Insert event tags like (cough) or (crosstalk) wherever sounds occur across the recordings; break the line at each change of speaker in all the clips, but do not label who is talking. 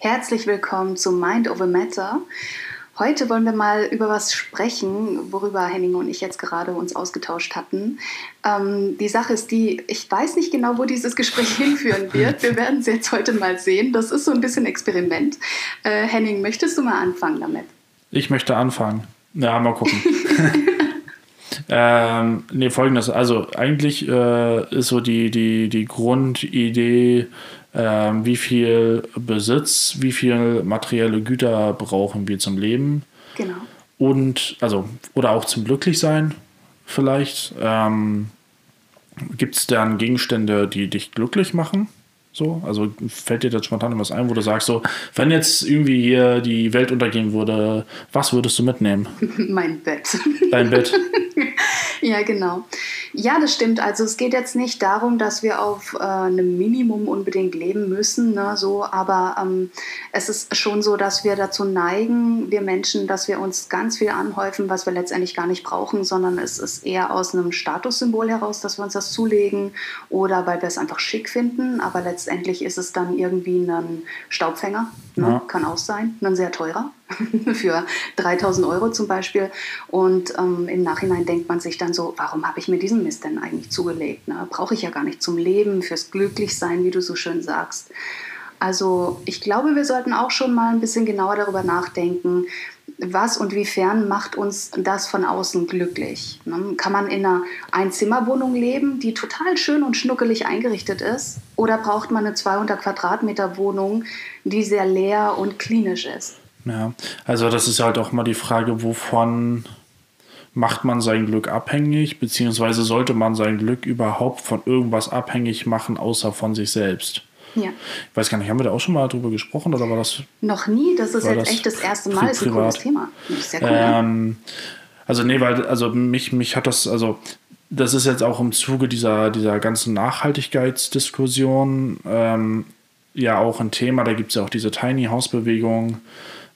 Herzlich willkommen zu Mind Over Matter. Heute wollen wir mal über was sprechen, worüber Henning und ich jetzt gerade uns ausgetauscht hatten. Ähm, die Sache ist die, ich weiß nicht genau, wo dieses Gespräch (laughs) hinführen wird. Wir werden es jetzt heute mal sehen. Das ist so ein bisschen Experiment. Äh, Henning, möchtest du mal anfangen damit?
Ich möchte anfangen. Ja, mal gucken. (laughs) ähm, nee, folgendes. Also eigentlich äh, ist so die, die, die Grundidee, wie viel Besitz, wie viel materielle Güter brauchen wir zum Leben.
Genau.
Und, also, oder auch zum Glücklichsein vielleicht. Ähm, Gibt es dann Gegenstände, die dich glücklich machen? So, also fällt dir da spontan was ein, wo du sagst, so, wenn jetzt irgendwie hier die Welt untergehen würde, was würdest du mitnehmen? (laughs)
mein Bett.
Dein Bett. (laughs)
ja, genau. Ja, das stimmt. Also es geht jetzt nicht darum, dass wir auf äh, einem Minimum unbedingt leben müssen, ne, so, aber ähm, es ist schon so, dass wir dazu neigen, wir Menschen, dass wir uns ganz viel anhäufen, was wir letztendlich gar nicht brauchen, sondern es ist eher aus einem Statussymbol heraus, dass wir uns das zulegen oder weil wir es einfach schick finden, aber letztendlich ist es dann irgendwie ein Staubfänger, ne? ja. kann auch sein, ein sehr teurer. (laughs) für 3000 Euro zum Beispiel. Und ähm, im Nachhinein denkt man sich dann so, warum habe ich mir diesen Mist denn eigentlich zugelegt? Ne? Brauche ich ja gar nicht zum Leben, fürs Glücklichsein, wie du so schön sagst. Also ich glaube, wir sollten auch schon mal ein bisschen genauer darüber nachdenken, was und wiefern macht uns das von außen glücklich? Ne? Kann man in einer Einzimmerwohnung leben, die total schön und schnuckelig eingerichtet ist? Oder braucht man eine 200 Quadratmeter Wohnung, die sehr leer und klinisch ist?
Ja, also das ist halt auch mal die Frage, wovon macht man sein Glück abhängig, beziehungsweise sollte man sein Glück überhaupt von irgendwas abhängig machen, außer von sich selbst?
Ja.
Ich weiß gar nicht, haben wir da auch schon mal drüber gesprochen oder war das?
Noch nie, das ist jetzt das echt das erste Mal, das ist ein cooles Thema.
Cool, ähm, also nee, weil, also mich, mich hat das, also das ist jetzt auch im Zuge dieser, dieser ganzen Nachhaltigkeitsdiskussion ähm, ja auch ein Thema. Da gibt es ja auch diese Tiny House Bewegung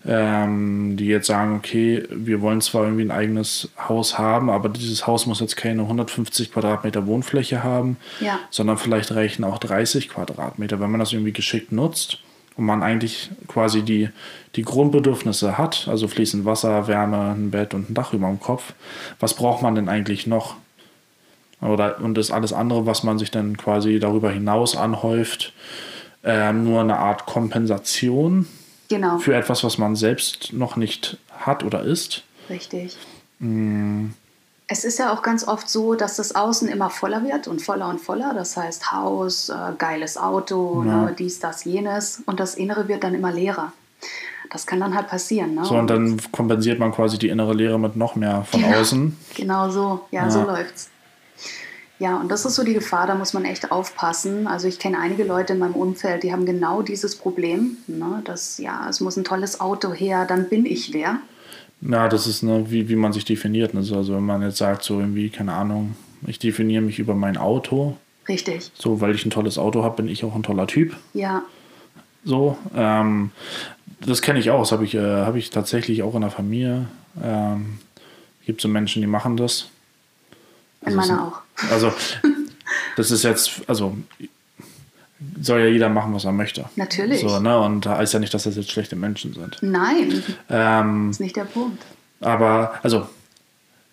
ähm, die jetzt sagen, okay, wir wollen zwar irgendwie ein eigenes Haus haben, aber dieses Haus muss jetzt keine 150 Quadratmeter Wohnfläche haben,
ja.
sondern vielleicht reichen auch 30 Quadratmeter, wenn man das irgendwie geschickt nutzt und man eigentlich quasi die, die Grundbedürfnisse hat, also fließend Wasser, Wärme, ein Bett und ein Dach über dem Kopf. Was braucht man denn eigentlich noch? Oder, und das alles andere, was man sich dann quasi darüber hinaus anhäuft, äh, nur eine Art Kompensation
Genau.
Für etwas, was man selbst noch nicht hat oder ist.
Richtig.
Mm.
Es ist ja auch ganz oft so, dass das Außen immer voller wird und voller und voller. Das heißt Haus, äh, geiles Auto, ja. ne, dies, das, jenes. Und das Innere wird dann immer leerer. Das kann dann halt passieren. Ne?
So, und dann kompensiert man quasi die innere Leere mit noch mehr von
genau,
außen.
Genau so. Ja, ja. so läuft's. Ja, und das ist so die Gefahr, da muss man echt aufpassen. Also ich kenne einige Leute in meinem Umfeld, die haben genau dieses Problem, ne? dass ja, es muss ein tolles Auto her, dann bin ich wer.
Ja, das ist, ne, wie, wie man sich definiert. Ne? Also wenn man jetzt sagt, so irgendwie, keine Ahnung, ich definiere mich über mein Auto.
Richtig.
So, weil ich ein tolles Auto habe, bin ich auch ein toller Typ.
Ja.
So, ähm, das kenne ich auch. Das habe ich, äh, hab ich tatsächlich auch in der Familie. Ähm, gibt so Menschen, die machen das.
Also in meiner auch.
Also, (laughs) das ist jetzt, also soll ja jeder machen, was er möchte.
Natürlich.
So, ne? Und da heißt ja nicht, dass das jetzt schlechte Menschen sind.
Nein.
Ähm,
das ist nicht der Punkt.
Aber, also,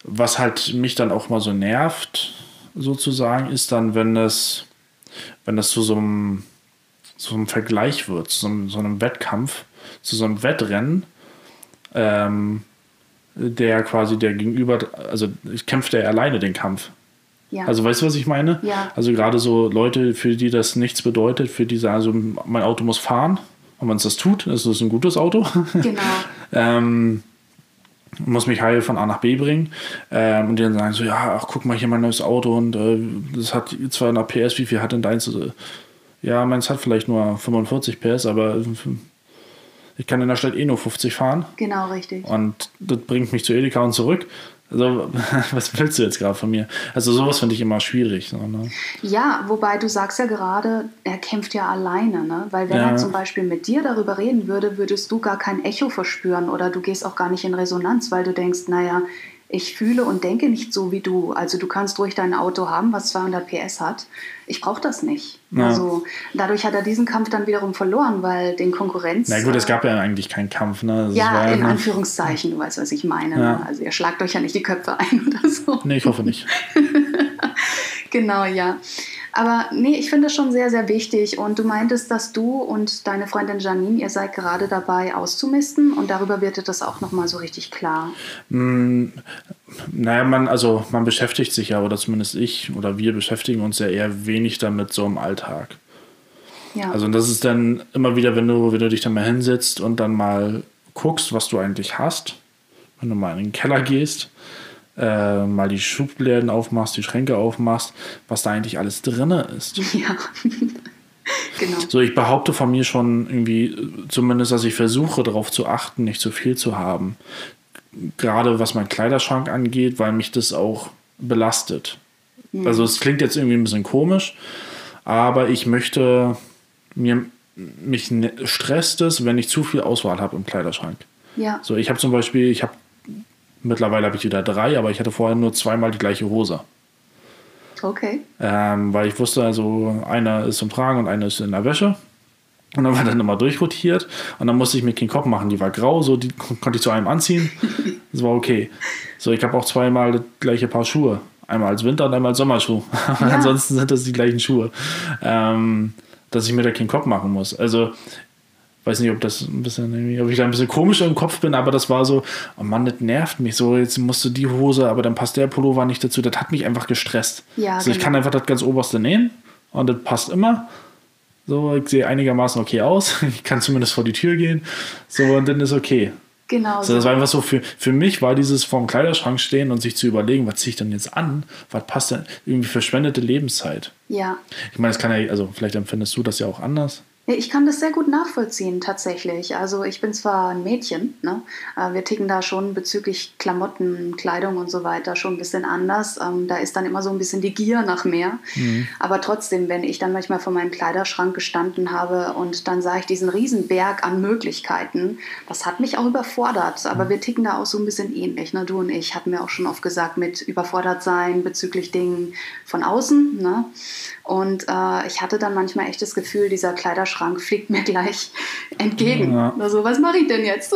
was halt mich dann auch mal so nervt, sozusagen, ist dann, wenn es, wenn das zu so einem, so einem Vergleich wird, zu so einem, so einem Wettkampf, zu so einem Wettrennen, ähm, der quasi der Gegenüber, also ich kämpfe der alleine den Kampf.
Ja.
Also weißt du, was ich meine?
Ja.
Also gerade so Leute, für die das nichts bedeutet, für die sagen, also mein Auto muss fahren. Und wenn es das tut, ist es ein gutes Auto.
Genau. (laughs)
ähm, muss mich heil von A nach B bringen. Ähm, und die dann sagen so, ja, ach, guck mal hier mein neues Auto und äh, das hat 200 PS, wie viel hat denn deins? Ja, meins hat vielleicht nur 45 PS, aber ich kann in der Stadt eh nur 50 fahren.
Genau, richtig.
Und das bringt mich zu Edeka und zurück. Also, (laughs) was willst du jetzt gerade von mir? Also, sowas finde ich immer schwierig. So, ne?
Ja, wobei du sagst ja gerade, er kämpft ja alleine, ne? Weil wenn ja. er zum Beispiel mit dir darüber reden würde, würdest du gar kein Echo verspüren oder du gehst auch gar nicht in Resonanz, weil du denkst, naja, ich fühle und denke nicht so wie du. Also du kannst ruhig dein Auto haben, was 200 PS hat. Ich brauche das nicht. Ja. Also dadurch hat er diesen Kampf dann wiederum verloren, weil den Konkurrenz.
Na gut, es gab ja eigentlich keinen Kampf. Ne?
Das ja, in Anführungszeichen, du weißt, was ich meine. Ja. Ne? Also ihr schlagt euch ja nicht die Köpfe ein (laughs) oder so.
Nee, ich hoffe nicht. (laughs)
genau, ja. Aber nee, ich finde es schon sehr, sehr wichtig. Und du meintest, dass du und deine Freundin Janine, ihr seid gerade dabei auszumisten und darüber wird dir das auch nochmal so richtig klar.
Mm, naja, man, also man beschäftigt sich ja, oder zumindest ich oder wir beschäftigen uns ja eher wenig damit so im Alltag. Ja. Also das ist dann immer wieder, wenn du, wenn du dich dann mal hinsetzt und dann mal guckst, was du eigentlich hast, wenn du mal in den Keller gehst äh, mal die Schubläden aufmachst, die Schränke aufmachst, was da eigentlich alles drin ist. (laughs) Ja. genau. So, ich behaupte von mir schon irgendwie, zumindest, dass ich versuche, darauf zu achten, nicht zu viel zu haben. Gerade was mein Kleiderschrank angeht, weil mich das auch belastet. Mhm. Also, es klingt jetzt irgendwie ein bisschen komisch, aber ich möchte mir mich ne, stresst es, wenn ich zu viel Auswahl habe im Kleiderschrank. Ja. So, ich habe zum Beispiel, ich habe Mittlerweile habe ich wieder drei, aber ich hatte vorher nur zweimal die gleiche Hose.
Okay.
Ähm, weil ich wusste, also einer ist zum Tragen und einer ist in der Wäsche. Und dann war dann immer durchrotiert und dann musste ich mir keinen Kopf machen. Die war grau, so die konnte ich zu einem anziehen. (laughs) Das war okay. So, ich habe auch zweimal das gleiche Paar Schuhe. Einmal als Winter- und einmal als Sommerschuh. (laughs) Ja. Ansonsten sind das die gleichen Schuhe. Ähm, dass ich mir da keinen Kopf machen muss. Also weiß nicht, ob das ein bisschen, ob ich da ein bisschen komisch im Kopf bin, aber das war so, oh Mann, das nervt mich so, jetzt musst du die Hose, aber dann passt der Pullover nicht dazu. Das hat mich einfach gestresst. Ja, also genau. ich kann einfach das ganz oberste nähen und das passt immer. So, ich sehe einigermaßen okay aus. (laughs) Ich kann zumindest vor die Tür gehen. So, und dann ist okay.
Genau.
So, das war einfach so, für, für mich war dieses vorm Kleiderschrank stehen und sich zu überlegen, was ziehe ich denn jetzt an? Was passt denn? Irgendwie verschwendete Lebenszeit.
Ja.
Ich meine, das kann ja, also vielleicht empfindest du das ja auch anders.
Ich kann das sehr gut nachvollziehen, tatsächlich. Also ich bin zwar ein Mädchen, ne? wir ticken da schon bezüglich Klamotten, Kleidung und so weiter schon ein bisschen anders. Ähm, da ist dann immer so ein bisschen die Gier nach mehr. Mhm. Aber trotzdem, wenn ich dann manchmal vor meinem Kleiderschrank gestanden habe und dann sah ich diesen riesen Berg an Möglichkeiten, das hat mich auch überfordert. Aber mhm. wir ticken da auch so ein bisschen ähnlich. Ne? Du und ich hatten mir auch schon oft gesagt, mit überfordert sein bezüglich Dingen von außen. Ne? Und äh, ich hatte dann manchmal echt das Gefühl, dieser Kleiderschrank fliegt mir gleich (laughs) entgegen. Ja. Also, was mache ich denn jetzt?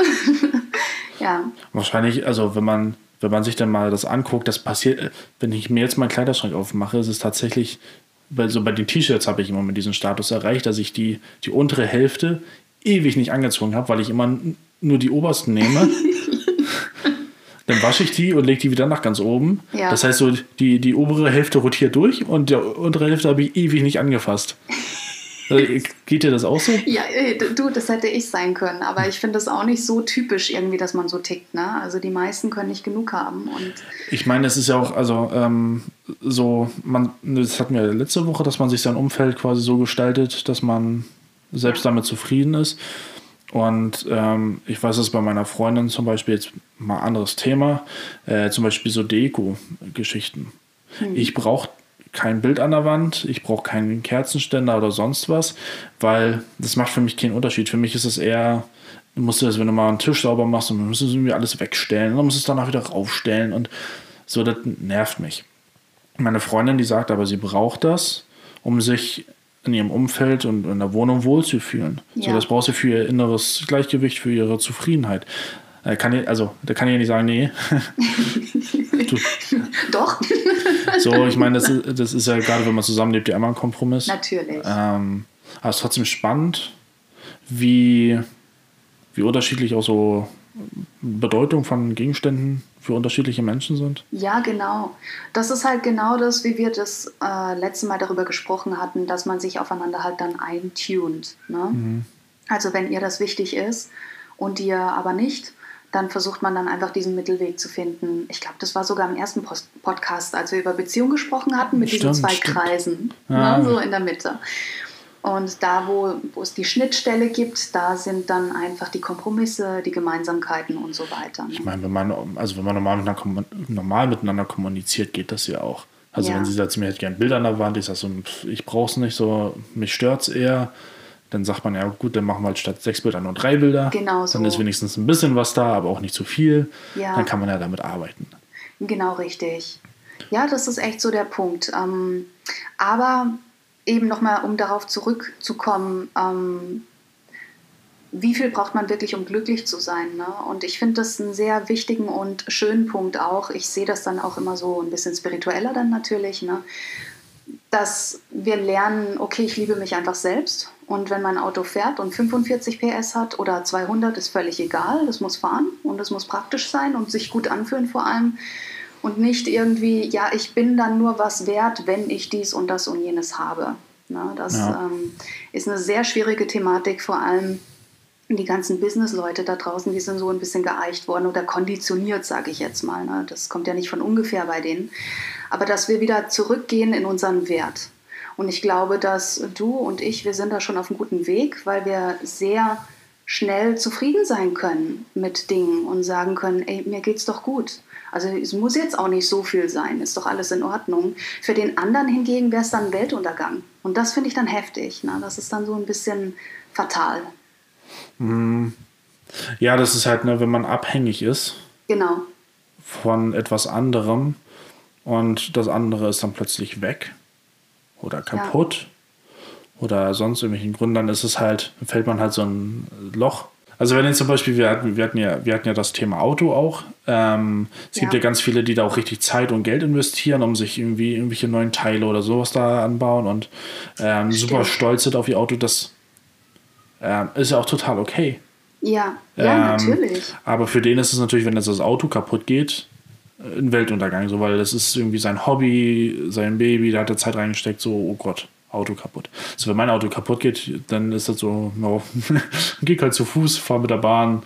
(laughs) ja.
Wahrscheinlich, also wenn man, wenn man sich dann mal das anguckt, das passiert, wenn ich mir jetzt meinen Kleiderschrank aufmache, ist es tatsächlich, bei, so bei den T-Shirts habe ich immer mit diesem Status erreicht, dass ich die, die untere Hälfte ewig nicht angezogen habe, weil ich immer nur die obersten nehme. (laughs) Dann wasche ich die und lege die wieder nach ganz oben. Ja. Das heißt, so die, die obere Hälfte rotiert durch und die untere Hälfte habe ich ewig nicht angefasst. (laughs) Äh, geht dir das auch so?
Ja, äh, du, das hätte ich sein können, aber ich finde das auch nicht so typisch irgendwie, dass man so tickt. Ne? Also die meisten können nicht genug haben. Und
ich meine, es ist ja auch, also ähm, so, man, das hatten wir letzte Woche, dass man sich sein Umfeld quasi so gestaltet, dass man selbst damit zufrieden ist. Und ähm, ich weiß es bei meiner Freundin zum Beispiel, jetzt mal anderes Thema, äh, zum Beispiel so Deko-Geschichten. Hm. Ich brauche kein Bild an der Wand, ich brauche keinen Kerzenständer oder sonst was, weil das macht für mich keinen Unterschied. Für mich ist es eher, du musst das, wenn du mal einen Tisch sauber machst, dann musst du irgendwie alles wegstellen, dann musst du es danach wieder raufstellen und so, das nervt mich. Meine Freundin, die sagt aber, sie braucht das, um sich in ihrem Umfeld und in der Wohnung wohlzufühlen. Ja. So, das braucht sie für ihr inneres Gleichgewicht, für ihre Zufriedenheit. Da kann ich, also, da kann ich ja nicht sagen, nee. (laughs)
Doch.
so, ich meine, das ist, das ist ja gerade, wenn man zusammenlebt, ja immer ein Kompromiss.
Natürlich.
Ähm, aber es ist trotzdem spannend, wie, wie unterschiedlich auch so Bedeutung von Gegenständen für unterschiedliche Menschen sind?
Ja, genau. Das ist halt genau das, wie wir das äh, letzte Mal darüber gesprochen hatten, dass man sich aufeinander halt dann eintunt. Ne? Mhm. Also wenn ihr das wichtig ist und ihr aber nicht, dann versucht man dann einfach diesen Mittelweg zu finden. Ich glaube, das war sogar im ersten Post Podcast, als wir über Beziehungen gesprochen hatten, mit stimmt, diesen zwei stimmt. Kreisen, ja. ne, so in der Mitte. Und da, wo, wo es die Schnittstelle gibt, da sind dann einfach die Kompromisse, die Gemeinsamkeiten und so weiter.
Ne? Ich meine, wenn man, also wenn man normal miteinander, normal miteinander kommuniziert, geht das ja auch. Also ja. wenn sie sagt, mir hätte gerne ein Bild an der Wand, ich sage so, ich brauche es nicht so, mich stört es eher, dann sagt man ja, gut, dann machen wir halt statt sechs Bilder nur drei Bilder.
Genau so.
Dann ist wenigstens ein bisschen was da, aber auch nicht zu viel. Ja. Dann kann man ja damit arbeiten.
Genau richtig. Ja, das ist echt so der Punkt. Ähm, aber eben nochmal, um darauf zurückzukommen, ähm, wie viel braucht man wirklich, um glücklich zu sein? Ne? Und ich finde das einen sehr wichtigen und schönen Punkt auch. Ich sehe das dann auch immer so ein bisschen spiritueller dann natürlich, ne? dass wir lernen, okay, ich liebe mich einfach selbst. Und wenn mein Auto fährt und 45 PS hat oder 200, ist völlig egal. Das muss fahren und es muss praktisch sein und sich gut anfühlen vor allem. Und nicht irgendwie, ja, ich bin dann nur was wert, wenn ich dies und das und jenes habe. Ne? Das ja. ähm, ist eine sehr schwierige Thematik, vor allem die ganzen Business-Leute da draußen, die sind so ein bisschen geeicht worden oder konditioniert, sage ich jetzt mal. Ne? Das kommt ja nicht von ungefähr bei denen. Aber dass wir wieder zurückgehen in unseren Wert. Und ich glaube, dass du und ich, wir sind da schon auf einem guten Weg, weil wir sehr schnell zufrieden sein können mit Dingen und sagen können, ey, mir geht's doch gut. Also es muss jetzt auch nicht so viel sein, ist doch alles in Ordnung. Für den anderen hingegen wäre es dann Weltuntergang. Und das finde ich dann heftig. Ne? Das ist dann so ein bisschen fatal.
Mhm. Ja, das ist halt, ne, wenn man abhängig ist.
Genau.
Von etwas anderem und das andere ist dann plötzlich weg oder kaputt ja. oder sonst irgendwelchen Gründen, dann ist es halt, fällt man halt so ein Loch. Also wenn jetzt zum Beispiel, wir hatten, wir hatten, ja, wir hatten ja das Thema Auto auch. Ähm, es ja. gibt ja ganz viele, die da auch richtig Zeit und Geld investieren, um sich irgendwie irgendwelche neuen Teile oder sowas da anbauen und ähm, super stolz sind auf ihr Auto. Das ähm, ist ja auch total okay.
Ja, ja, ähm, natürlich.
Aber für den ist es natürlich, wenn jetzt das Auto kaputt geht, ein Weltuntergang, so, weil das ist irgendwie sein Hobby, sein Baby, da hat er Zeit reingesteckt, so, oh Gott, Auto kaputt. So, wenn mein Auto kaputt geht, dann ist das so, no, (laughs) geh halt zu Fuß, fahr mit der Bahn,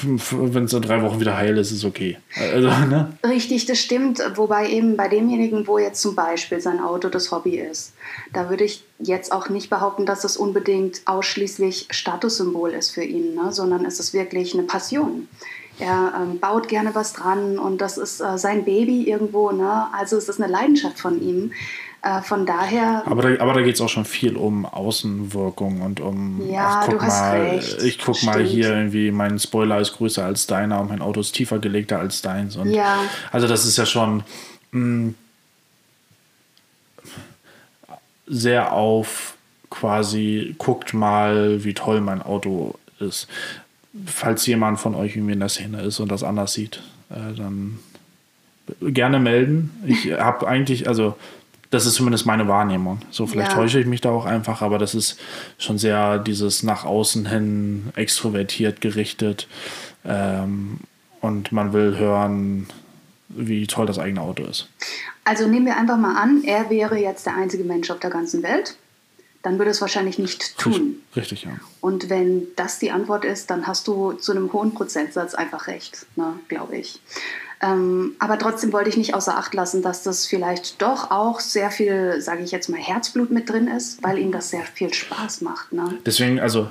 wenn es in drei Wochen wieder heil ist, ist okay. Also, (laughs) ne?
Richtig, das stimmt. Wobei eben bei demjenigen, wo jetzt zum Beispiel sein Auto das Hobby ist, da würde ich jetzt auch nicht behaupten, dass es unbedingt ausschließlich Statussymbol ist für ihn, ne? sondern es ist wirklich eine Passion. Er ähm, baut gerne was dran und das ist äh, sein Baby irgendwo. Ne? Also es ist eine Leidenschaft von ihm. Äh, von daher.
Aber da, aber da geht es auch schon viel um Außenwirkung und um.
Ja, ach, guck
du hast
mal, recht.
Ich guck Stimmt. mal hier irgendwie, mein Spoiler ist größer als deiner und mein Auto ist tiefer gelegter als deins. Und
ja.
Also, das ist ja schon. Mh, mm, sehr auf quasi, guckt mal, wie toll mein Auto ist. Falls jemand von euch irgendwie in der Szene ist und das anders sieht, äh, dann gerne melden. Ich (laughs) habe eigentlich, also das ist zumindest meine Wahrnehmung. So, vielleicht ja. täusche ich mich da auch einfach, aber das ist schon sehr dieses nach außen hin extrovertiert gerichtet. Ähm, und man will hören, wie toll das eigene Auto ist.
Also nehmen wir einfach mal an, er wäre jetzt der einzige Mensch auf der ganzen Welt. Dann würde es wahrscheinlich nicht tun.
Richtig, ja.
Und wenn das die Antwort ist, dann hast du zu einem hohen Prozentsatz einfach recht, ne, glaube ich. Ähm, aber trotzdem wollte ich nicht außer Acht lassen, dass das vielleicht doch auch sehr viel, sage ich jetzt mal, Herzblut mit drin ist, weil ihm das sehr viel Spaß macht. Ne?
Deswegen, also,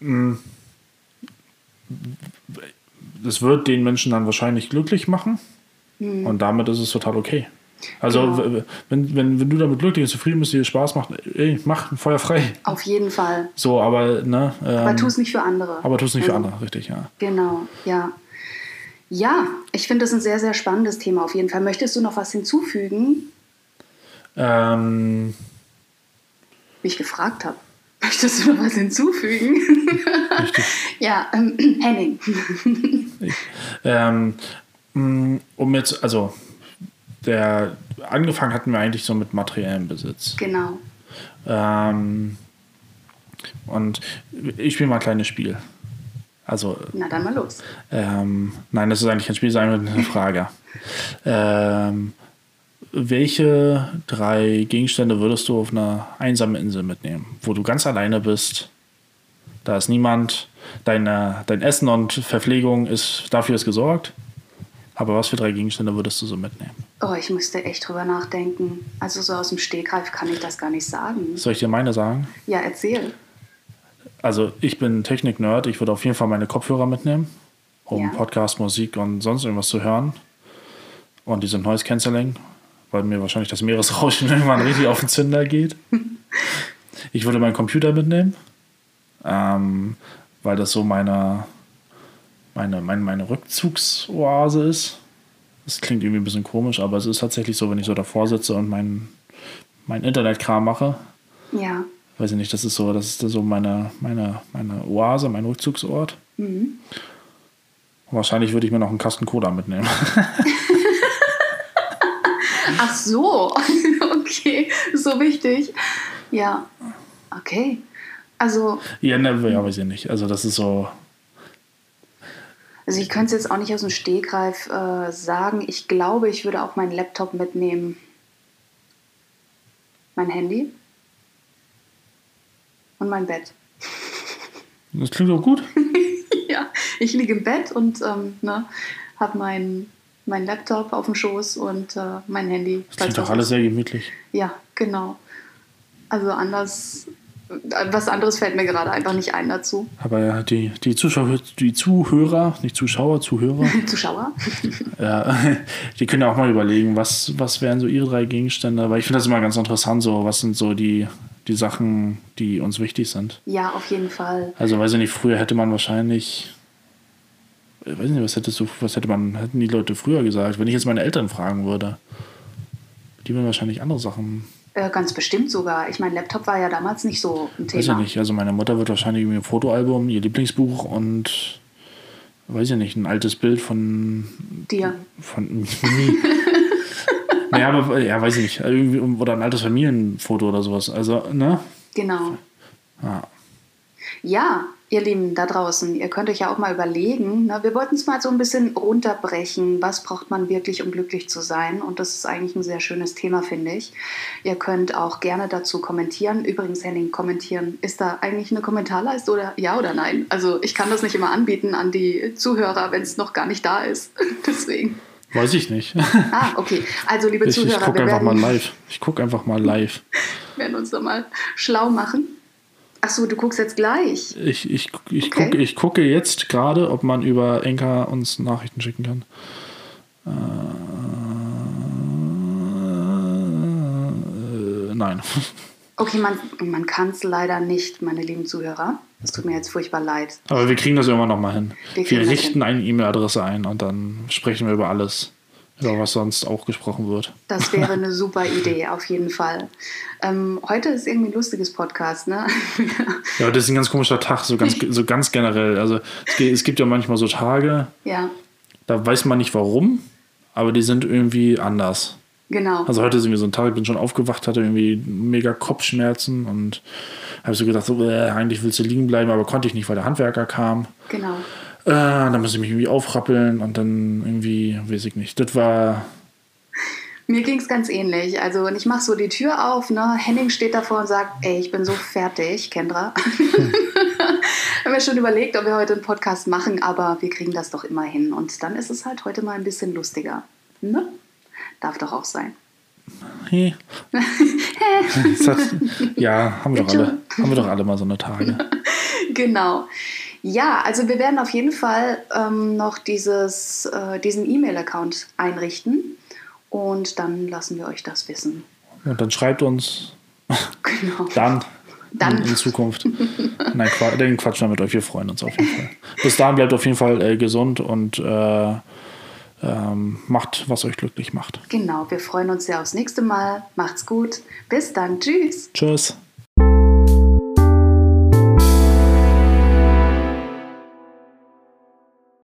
mh, mm, das wird den Menschen dann wahrscheinlich glücklich machen hm. und damit ist es total okay. Also, genau. wenn, wenn, wenn du damit glücklich und zufrieden bist, dir Spaß macht, ey, mach Feuer frei.
Auf jeden Fall.
So, aber, ne.
Ähm, aber tu es nicht für andere.
Aber tu es nicht also, für andere, richtig, ja.
Genau, ja. Ja, ich finde das ein sehr, sehr spannendes Thema auf jeden Fall. Möchtest du noch was hinzufügen?
Ähm.
Wie ich gefragt habe. (laughs) Möchtest du noch was hinzufügen? (laughs) ja, ähm, (clears throat) Henning.
ähm, mm, um jetzt, also, der, angefangen hatten wir eigentlich so mit materiellem Besitz.
Genau.
Ähm, und ich spiele mal ein kleines Spiel. Also,
Na dann mal los.
Ähm, nein, das ist eigentlich kein Spiel, sondern eine Frage. (laughs) ähm, welche drei Gegenstände würdest du auf einer einsamen Insel mitnehmen, wo du ganz alleine bist? Da ist niemand, deine, dein Essen und Verpflegung ist, dafür ist gesorgt. Aber was für drei Gegenstände würdest du so mitnehmen?
Oh, ich müsste echt drüber nachdenken. Also so aus dem Stegreif kann ich das gar nicht sagen.
Soll ich dir meine sagen?
Ja, erzähl
also ich bin Technik-Nerd, ich würde auf jeden Fall meine Kopfhörer mitnehmen, um ja. Podcast, Musik und sonst irgendwas zu hören. Und die sind Noise Cancelling, weil mir wahrscheinlich das Meeresrauschen (laughs) irgendwann richtig auf den Zünder geht. (laughs) Ich würde meinen Computer mitnehmen, ähm, weil das so meine, meine, meine, meine Rückzugsoase ist. Das klingt irgendwie ein bisschen komisch, aber es ist tatsächlich so, wenn ich so davor sitze und mein, mein Internetkram mache.
Ja.
Weiß ich nicht, das ist so, das ist so meine, meine, meine Oase, mein Rückzugsort.
Mhm.
Wahrscheinlich würde ich mir noch einen Kasten Cola mitnehmen. (laughs)
Ach so, (laughs) okay, so wichtig. Ja, okay. Also.
Ja, ne, ja, weiß ich nicht. Also, das ist so.
Also, ich könnte es jetzt auch nicht aus dem Stegreif äh, sagen. Ich glaube, ich würde auch meinen Laptop mitnehmen. Mein Handy. Und mein Bett. (laughs)
Das klingt doch gut.
ja, ich liege im Bett und ähm, ne, habe meinen mein Laptop auf dem Schoß und äh, mein Handy.
Das klingt doch alles sehr gemütlich.
Ja, genau. Also anders, was anderes fällt mir gerade einfach nicht ein dazu.
Aber ja, die, die Zuschauer, die Zuhörer, nicht Zuschauer, Zuhörer. (laughs)
Zuschauer? (laughs)
ja, die können ja auch mal überlegen, was, was wären so ihre drei Gegenstände. Weil ich finde das immer ganz interessant, so was sind so die, die Sachen, die uns wichtig sind.
Ja, auf jeden Fall.
Also weiß ich nicht, früher hätte man wahrscheinlich ich weiß nicht, was hättest du, was hätte man, hätten die Leute früher gesagt? Wenn ich jetzt meine Eltern fragen würde, die würden wahrscheinlich andere Sachen.
Äh, ganz bestimmt sogar. Ich meine, Laptop war ja damals nicht so ein Thema.
Weiß ich nicht. Also meine Mutter wird wahrscheinlich ein Fotoalbum, ihr Lieblingsbuch und weiß ich nicht, ein altes Bild von
dir.
Von (laughs) mir. Naja, aber ja, weiß ich nicht. Irgendwie, oder ein altes Familienfoto oder sowas. Also, ne?
Genau.
Ja.
Ja, ihr Lieben da draußen, ihr könnt euch ja auch mal überlegen, ne, wir wollten es mal so ein bisschen runterbrechen, was braucht man wirklich, um glücklich zu sein? Und das ist eigentlich ein sehr schönes Thema, finde ich. Ihr könnt auch gerne dazu kommentieren. Übrigens, Henning, kommentieren, ist da eigentlich eine Kommentarleiste oder ja oder nein? Also ich kann das nicht immer anbieten an die Zuhörer, wenn es noch gar nicht da ist. (laughs) Deswegen.
Weiß ich nicht.
Ah, okay. Also, liebe
ich,
Zuhörer,
ich gucke einfach mal live. Ich gucke einfach mal live.
Wir werden uns da mal schlau machen. Achso, du guckst jetzt gleich.
Ich, ich, ich, okay. gucke, ich gucke jetzt gerade, ob man über Enka uns Nachrichten schicken kann. Äh, nein. (laughs)
Okay, man, man kann es leider nicht, meine lieben Zuhörer. Es tut mir jetzt furchtbar leid.
Aber wir kriegen das irgendwann nochmal hin. Wir, wir richten hin. eine E-Mail-Adresse ein und dann sprechen wir über alles über was sonst auch gesprochen wird.
Das wäre eine (laughs) super Idee, auf jeden Fall. Ähm, heute ist irgendwie ein lustiges Podcast, ne? (laughs)
ja, das ist ein ganz komischer Tag, so ganz, so ganz generell. Also es gibt ja manchmal so Tage,
ja.
da weiß man nicht warum, aber die sind irgendwie anders.
Genau.
Also heute ist irgendwie so ein Tag, ich bin schon aufgewacht, hatte irgendwie mega Kopfschmerzen und habe so gedacht, so, äh, eigentlich willst du liegen bleiben, aber konnte ich nicht, weil der Handwerker kam.
Genau.
Äh, dann musste ich mich irgendwie aufrappeln und dann irgendwie, weiß ich nicht. Das war.
Mir ging es ganz ähnlich. Also ich mache so die Tür auf, ne? Henning steht davor und sagt, ey, ich bin so fertig, Kendra. (laughs) Hm. haben wir schon überlegt, ob wir heute einen Podcast machen, aber wir kriegen das doch immer hin. Und dann ist es halt heute mal ein bisschen lustiger. Ne? Darf doch auch sein.
Hey. (laughs) hat, ja, haben wir, doch alle, haben wir doch alle mal so eine Tage. (laughs)
Genau. Ja, also wir werden auf jeden Fall ähm, noch dieses, äh, diesen E-Mail-Account einrichten und dann lassen wir euch das wissen.
Und dann schreibt uns
genau.
dann,
dann.
In, in Zukunft. Nein, den quatschen wir mit euch, wir freuen uns auf jeden Fall. Bis dahin bleibt auf jeden Fall äh, gesund und äh, ähm, macht, was euch glücklich macht.
Genau, wir freuen uns sehr aufs nächste Mal. Macht's gut. Bis dann. Tschüss.
Tschüss.